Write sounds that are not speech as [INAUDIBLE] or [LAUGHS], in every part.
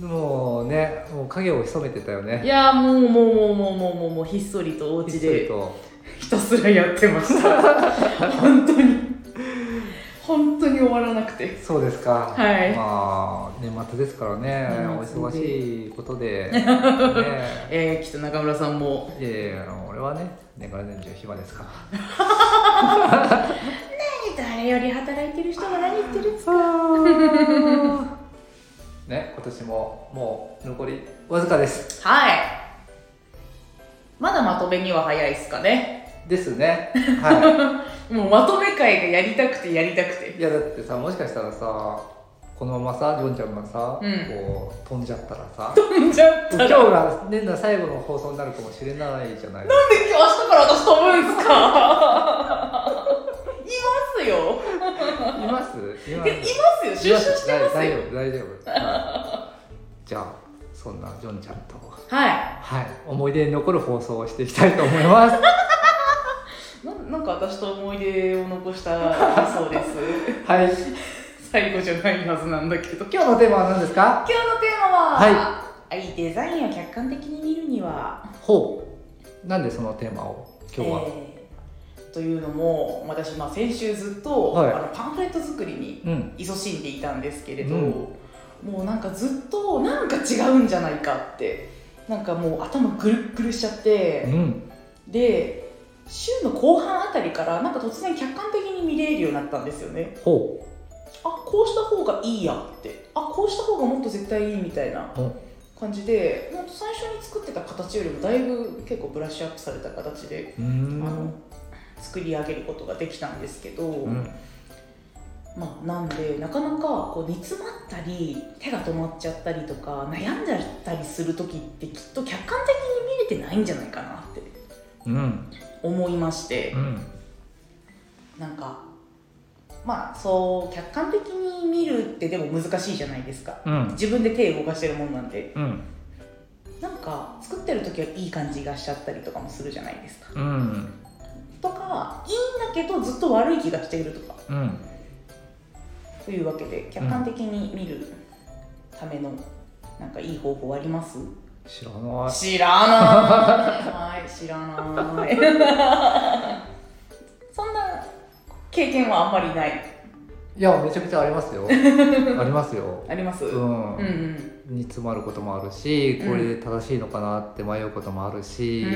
もうねもう影を潜めてたよいねやもうもうもうもうもうもうもうひっそりとお家でと。ひたすらやってました。[LAUGHS] 本当に。本当に終わらなくて。そうですか。はい。まあ年末ですからね。お忙しいことで。ね。[LAUGHS] えー、きっと中村さんも。いやいやあの俺はね年がら年中暇ですから。[LAUGHS] 誰より働いてる人が何言ってるんですか？ね今年ももう残りわずかです。はい。まだまとめには早いですかね。ですね。[LAUGHS] はもうまとめ会がやりたくてやりたくて。いいやだってさもしかしたらさこのままさジョンちゃんがさ、うん。こう飛んじゃったらさ。飛んじゃった今ら日が年内最後の放送になるかもしれないじゃないなんで今日明日から私飛ぶんすか？[LAUGHS] いますよいます？いまいますよ。出社してますよ。大丈夫大丈夫、はい、じゃあそんなジョンちゃんと。はい。はい。思い出に残る放送をしていきたいと思います。[LAUGHS] ななんか私と思い出を残したそうです。[LAUGHS] はい。最後じゃないはずなんだけど。今日のテーマは何ですか？今日のテーマははい。いデザインを客観的に見るには。ほう。なんでそのテーマを今日は、えーというのも私、まあ、先週ずっと、はい。あのパンフレット作りにうん。勤しんでいたんですけれど、うん。もうなんかずっとなんか違うんじゃないかってなんかもう頭ぐるっぐるしちゃって、うん。で週の後半あたりからなんか突然客観的に見れるようになったんですよね。ほあこうした方がいいやって。あこうした方がもっと絶対いいみたいな感じでもう最初に作ってた形よりもだいぶ結構ブラッシュアップされた形で、あの作り上げることができたんですけど、うん。まあ、なんでなかなかこう煮詰まったり手が止まっちゃったりとか悩んじゃったりする時ってきっと客観的に見れてないんじゃないかなってうん。思いましてうん。なんかまあそう客観的に見るってでも難しいじゃないですか。うん。自分で手動かしてるもんなんで。うん。なんか作ってる時はいい感じがしちゃったりとかもするじゃないですか。うんとかいいんだけどずっと悪い気がしているとか。うん。というわけで客観的に見るためのなんかいい方法あります？知らない。知らない。はい知らない。[LAUGHS] そんな経験はあんまりない。いやめちゃくちゃありますよ。[LAUGHS] ありますよ。あります、ううんん、うん。煮詰まることもあるしうんこれで正しいのかなって迷うこともあるし、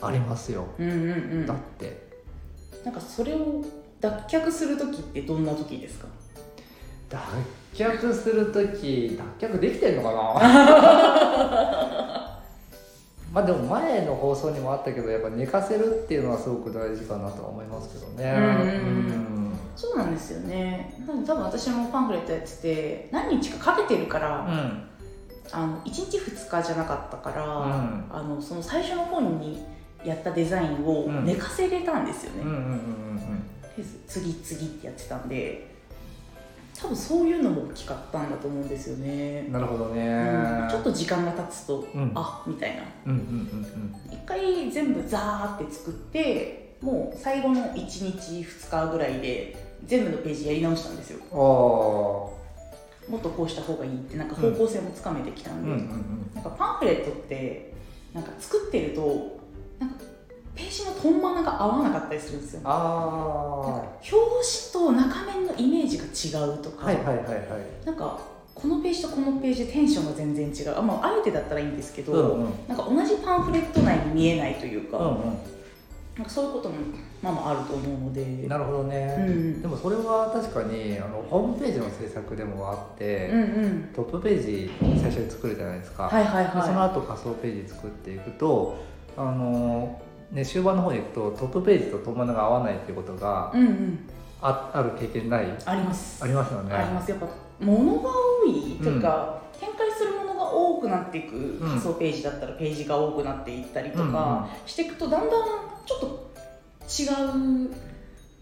ありますよ。うんうんうん。うんだって。なんかそれを脱却する時ってどんな時ですか？脱却する時脱却できてんのかな？[LAUGHS] まあでも前の放送にもあったけどやっぱ寝かせるっていうのはすごく大事かなとは思いますけどね。うんうんそうなんですよね。多分私もパンフレットやってて何日かかけてるから、うん。あの1日2日じゃなかったから、ん。あのその最初の方にやったデザインをうん。寝かせれたんですよね、次々ってやってたんで多分そういうのも大きかったんだと思うんですよね。うん、なるほどね、うん。ちょっと時間が経つと、うん。あみたいな。一回全部ザーって作ってもう最後の1日2日ぐらいで全部のページやり直したんですよ。もっとこうした方がいいってなんか方向性もつかめてきたんで、なんかパンフレットってなんか作ってるとなんかページのトンマナが合わなかったりするんですよ。あ表紙と中面のイメージが違うとか、あはいはいはいはい。なんかこのページとこのページでテンションが全然違う。あ,、まあ、あえてだったらいいんですけど、うんうん。なんか同じパンフレット内に見えないというか,、うんなんかそういうこともまあまああると思うので。うんなるほどね、うん。でもそれは確かにあのホームページの制作でもあって、うんうん。トップページ最初に作るじゃないですか、はいはいでそのは後仮想ページ作っていくとあのね終盤の方に行くとトップページとトンマナが合わないっていうことがいうんうん。あある経験ない？あります。ありますよね。あります。やっぱ物が多いというか、展開するものが多多くなっていく仮想ページだったらページが多くなっていったりとかしていくとだんだんちょっと違う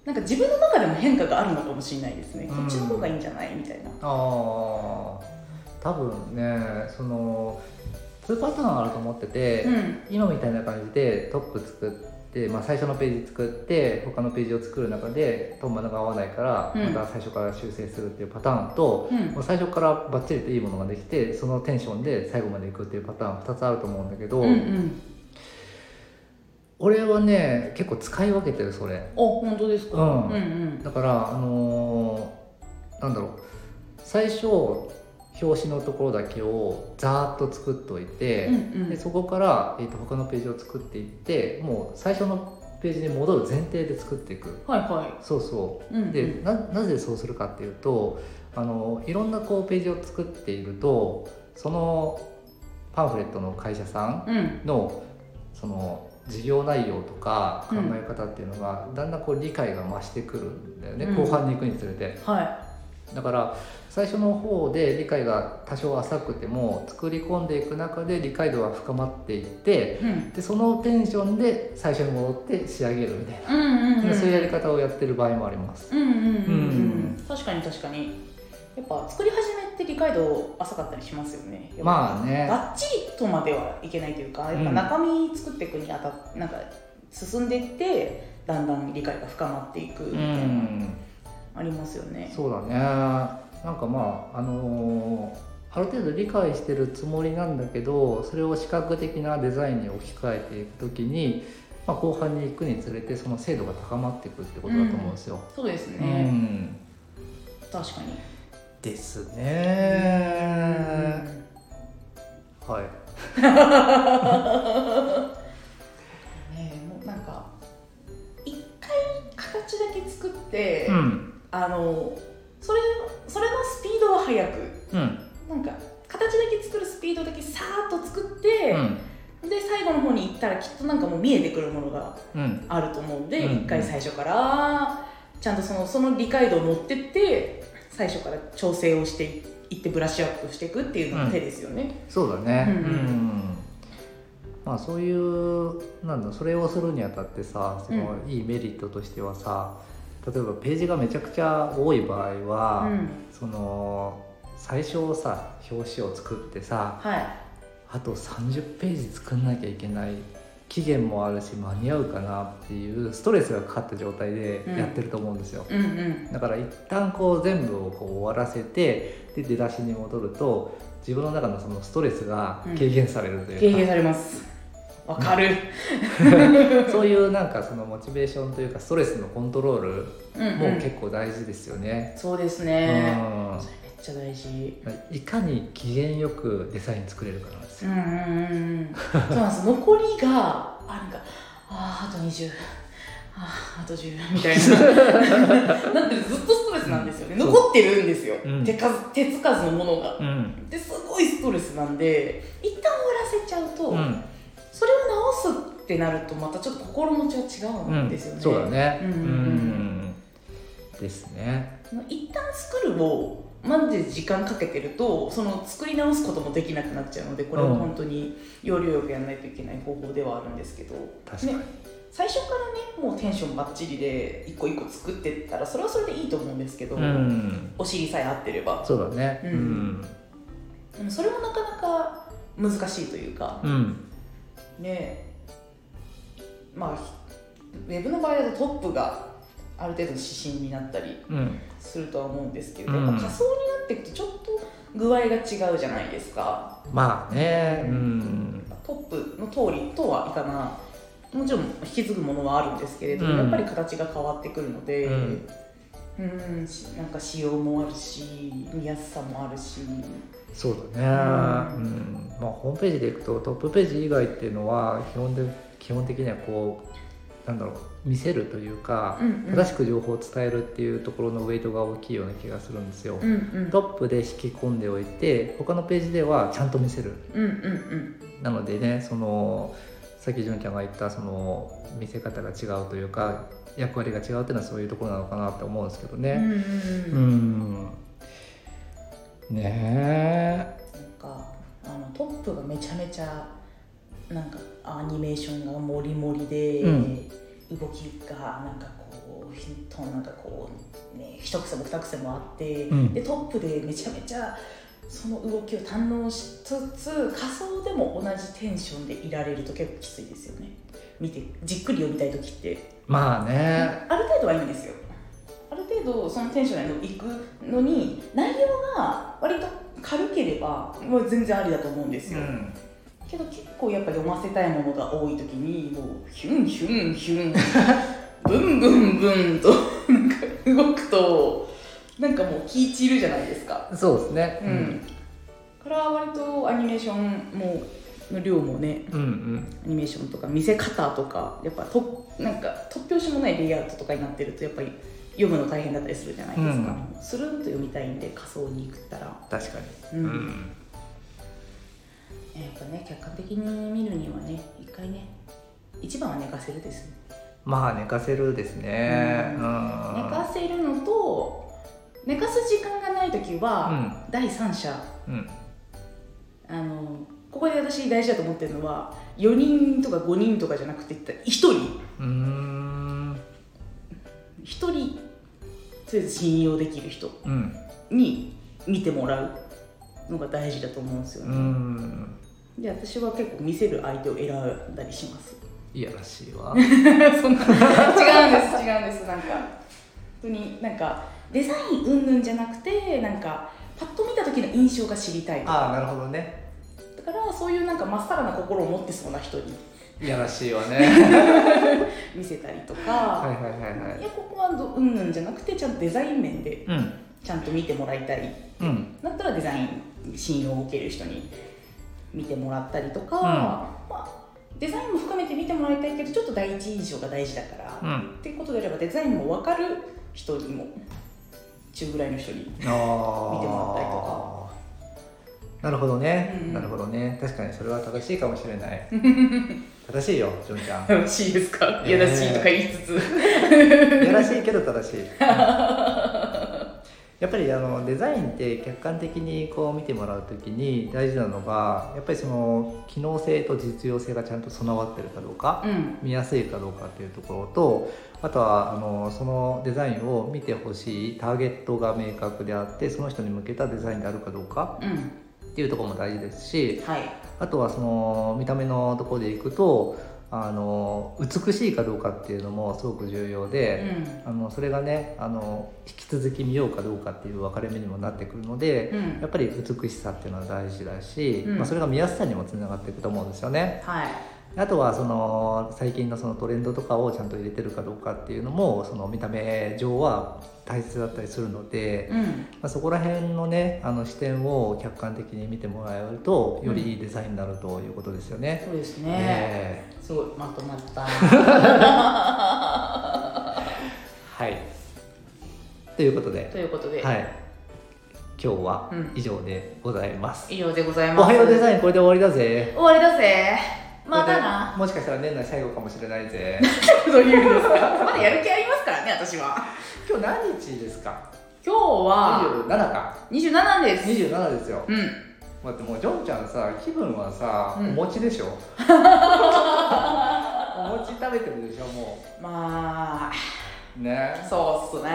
なんか自分の中でも変化があるのかもしれないですね、こっちの方がいいんじゃない？みたいな。ああ多分ねその2パターンあると思ってて、うん。今みたいな感じでトップ作って、まあ、最初のページ作って他のページを作る中でトンマナが合わないからうん。また最初から修正するっていうパターンと、うん。もう最初からバッチリといいものができてそのテンションで最後までいくっていうパターン2つあると思うんだけど、うんうん。俺はね結構使い分けてるそれ。お本当ですか、うん。うんうん。だからあのーなんだろう。最初表紙のところだけをざーっと作っといて、うんうん。でそこから、えー、と他のページを作っていってもう最初のページに戻る前提で作っていく。はいはそうそう。い、うんうん、でななぜそうするかっていうとあのいろんなこうページを作っているとそのパンフレットの会社さんうん。のその事業内容とか考うん。え方っていうのがだんだんこう理解が増してくるんだよね、うん。後半に行くにつれて。はだから最初の方で理解が多少浅くても作り込んでいく中で理解度が深まっていってい、うん、でそのテンションで最初に戻って仕上げるみたいな、うんうんうん。そういうやり方をやってる場合もあります。うんうんうんうん、うん。確かに確かに。やっぱ作り始めって理解度浅かったりしますよね。まあね。バッチリとまではいけないというかやっぱ中身作っていくにあたっなんか進んでいってだんだん理解が深まっていくみうたいな、んありますよねそうだねなんかまああのーある程度理解してるつもりなんだけどそれを視覚的なデザインに置き換えていくときに、まあ、後半に行くにつれてその精度が高まっていくってことだと思うんですよ。そうですうね、ん確かにですね。はい。[LAUGHS] ねえもうなんか一回形だけ作って、うんあのそれそれのスピードは速く。うん。なんか形だけ作るスピードだけさーっと作って、うん。で最後の方に行ったらきっとなんかもう見えてくるものがうん。あると思うんで、うん。一回最初から。ちゃんとそのその理解度を持ってって最初から調整をしていってブラッシュアップしていくっていうのが手ですよね。そうだね。うんうん。うん。まあそういうなんだそれをするにあたってさその、いいメリットとしてはさ例えばページがめちゃくちゃ多い場合は、うん。その最初さ表紙を作ってさはい。あと30ページ作んなきゃいけない期限もあるし間に合うかなっていうストレスがかかった状態でやってると思うんですよ、うんうん。だから一旦こう全部をこう終わらせてで出だしに戻ると自分の中のそのストレスが軽減されるというか、軽減されますわかる、[LAUGHS] そういうなんかそのモチベーションというかストレスのコントロールうんうん。も結構大事ですよね。そうですうね、ん。それめっちゃ大事。いかに機嫌よくデザイン作れるかなんですよ。うんうんうんうん。そうなんです。[LAUGHS] 残りがあなんかあーあと20あーあと10みたいな。[LAUGHS] なんてずっとストレスなんですよね。そう残ってるんですよ、うん。手数手つかずのものが。うん。ですごいストレスなんで一旦終わらせちゃうと、うんそれを直すってなるとまたちょっと心持ちが違うんですよね、そうだね。うんうんうんうんですね。一旦作るをマジで時間かけてるとその作り直すこともできなくなっちゃうのでこれは本当に要領よくやらないといけない方法ではあるんですけど確かに。ね最初からねもうテンションバッチリで一個一個作ってったらそれはそれでいいと思うんですけど、うん。お尻さえ合ってればそうだね。ううんん。でもそれもなかなか難しいというかうん。ねまあウェブの場合だとトップがある程度の指針になったりうん。するとは思うんですけど、うんやっぱ仮想になっていくとちょっと具合が違うじゃないですかまあね。うん。トップの通りとはいかなもちろん引き継ぐものはあるんですけれども、うんやっぱり形が変わってくるので、うんうんしなんか仕様もあるし見やすさもあるしそうだね。うん。まあホームページでいくとトップページ以外っていうのは基本で基本的にはこうなんだろう見せるというか、うんうん正しく情報を伝えるっていうところのウェイトが大きいような気がするんですよ。うんうんトップで引き込んでおいて他のページではちゃんと見せるうんうんうんなのでねそのさっき純ちゃんが言ったその見せ方が違うというか役割が違うっていうのはそういうところなのかなって思うんですけどね。うんうんねなんかあのトップがめちゃめちゃなんかアニメーションがモリモリで、うん。動きがなんかこうひとなんかこうね一癖も二癖もあって、うん。でトップでめちゃめちゃその動きを堪能しつつ仮想でも同じテンションでいられると結構きついですよね。見てじっくり読みたい時って。まあね。ある程度はいいんですよ。ある程度そのテンションでいくのに内容が割と軽ければもう全然ありだと思うんですよ、うん。けど結構やっぱ読ませたいものが多い時にもうヒュンヒュンヒュン。[LAUGHS] ブンブンブンと動くとなんかもう気散るじゃないですか。そうですね。うん、から割とアニメーションもの量もねうんうん。アニメーションとか見せ方とかやっぱとなんか突拍子もないレイアウトとかになってるとやっぱり読むの大変だったりするじゃないですか、スルンと読みたいんで仮想に行ったら。確かに。うん。やっぱね客観的に見るにはね一回ね一番は寝かせるですね、まあ寝かせるですね。ううん。ん寝かせるのと寝かす時間がない時は、第三者。うん。あのここで私大事だと思ってるのは4人とか5人とかじゃなくて1人。うーん1人とりあえず信用できる人うん。に見てもらうのが大事だと思うんですようね、ん。で私は結構見せる相手を選んだりします。いやらしいわ。[LAUGHS] そんな。違うんです違うんですなんか。本当になんかデザイン云々じゃなくてなんかパッと見た時の印象が知りたいとか。ああなるほどね。だからそういうなんかまっさらな心を持ってそうな人にいやらしいわね。[LAUGHS] 見せたりとか、はいはいはいはい。いやここはどうんぬんじゃなくてちゃんとデザイン面でうん。ちゃんと見てもらいたいうん。だったらデザイン信用を受ける人に見てもらったりとか、うん。まあ、デザインも含めて見てもらいたいけどちょっと第一印象が大事だから、うん。っていうことであればデザインも分かる人にも中ぐらいの人に見てもらったりとなるほどね、うんなるほどね。確かにそれは正しいかもしれない。[LAUGHS] 正しいよジョンちゃん。楽しいですか？いやらしいとか言いつつ。い [LAUGHS] やらしいけど正しい。[LAUGHS] やっぱりあのデザインって客観的にこう見てもらう時に大事なのがやっぱりその機能性と実用性がちゃんと備わってるかどうか、うん。見やすいかどうかっていうところとあとはあのそのデザインを見てほしいターゲットが明確であってその人に向けたデザインであるかどうか。うんっていうところも大事ですしはい。あとはその見た目のところでいくとあの美しいかどうかっていうのもすごく重要うで、ん。あのそれがねあの引き続き見ようかどうかっていう分かれ目にもなってくるので、うん。やっぱり美しさっていうのは大事だし、うん。まあ、それが見やすさにもつながっていくと思うんですよね。はいあとはその最近のそのトレンドとかをちゃんと入れてるかどうかっていうのもその見た目上は大切だったりするので、うん。まあ、そこら辺のねあの視点を客観的に見てもらえるとよりいいデザインになるということですよね。そうですね、えすごいまとまった。ーはい。ということで、ということで、はい、今日はうん。以上でございます。以上でございます。おはようデザインこれで終わりだぜ。終わりだぜまたな。でもしかしたら年内最後かもしれないぜ。どういうんですかまだやる気ありますからね私は。今日何日ですか？今日は27か。27です。27ですよ。うん。待ってもうジョンちゃんさ気分はさ、うん。お餅でしょ？[LAUGHS] お餅食べてるでしょもまあうね。そうっすね。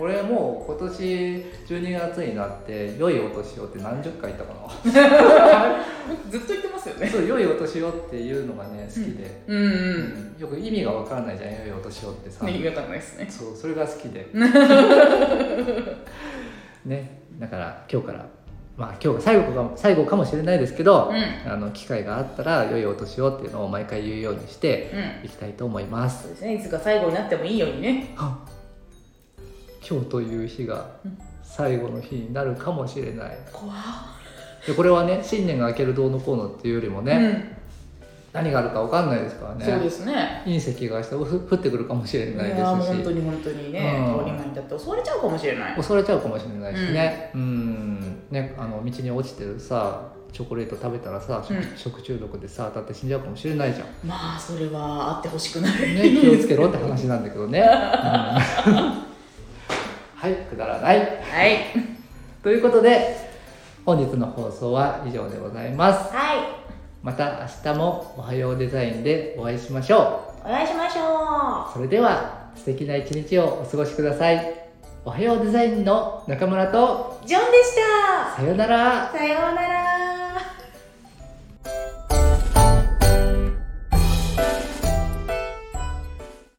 俺もう今年12月になって良いお年をって何十回言ったかな？[LAUGHS] [LAUGHS] ずっと言ってますよね。そう良いお年をっていうのがね好きで、うんうん。よく意味がわからないじゃん良いお年をってさ、ね意味わかんないですね。そうそれが好きで。[LAUGHS] ね。だから今日からまあ今日が最後かも最後かもしれないですけど、うあの機会があったら良いお年をっていうのを毎回言うようにしてうん。いきたいと思います。そうですね。いつか最後になってもいいようにね。あ今日という日がうん。最後の日になるかもしれない。怖でこれはね新年が明けるどうのこうのっていうよりもね、何があるか分かんないですからうん、ね。そうですね。隕石が降ってくるかもしれいないやーもう本当ですしに本当にね、うん。通り魔にだって襲われちゃうかもしれない。襲われちゃうかもしれないしね。うん。ねあの道に落ちてるさチョコレート食べたらさ、食うん。食中毒でさ当たって死んじゃうかもしれないじゃん。まあそれはあってほしくない。ね、気をつけろって話なんだけどね。[LAUGHS] うん。はい、くだらない。はい。ということで、本日の放送は以上でございます。はい。また明日もおはようデザインでお会いしましょお会いしましょう。それでは素敵な一日をお過ごしください。おはようデザインの中村とうジョンでした。さようなら。さようなら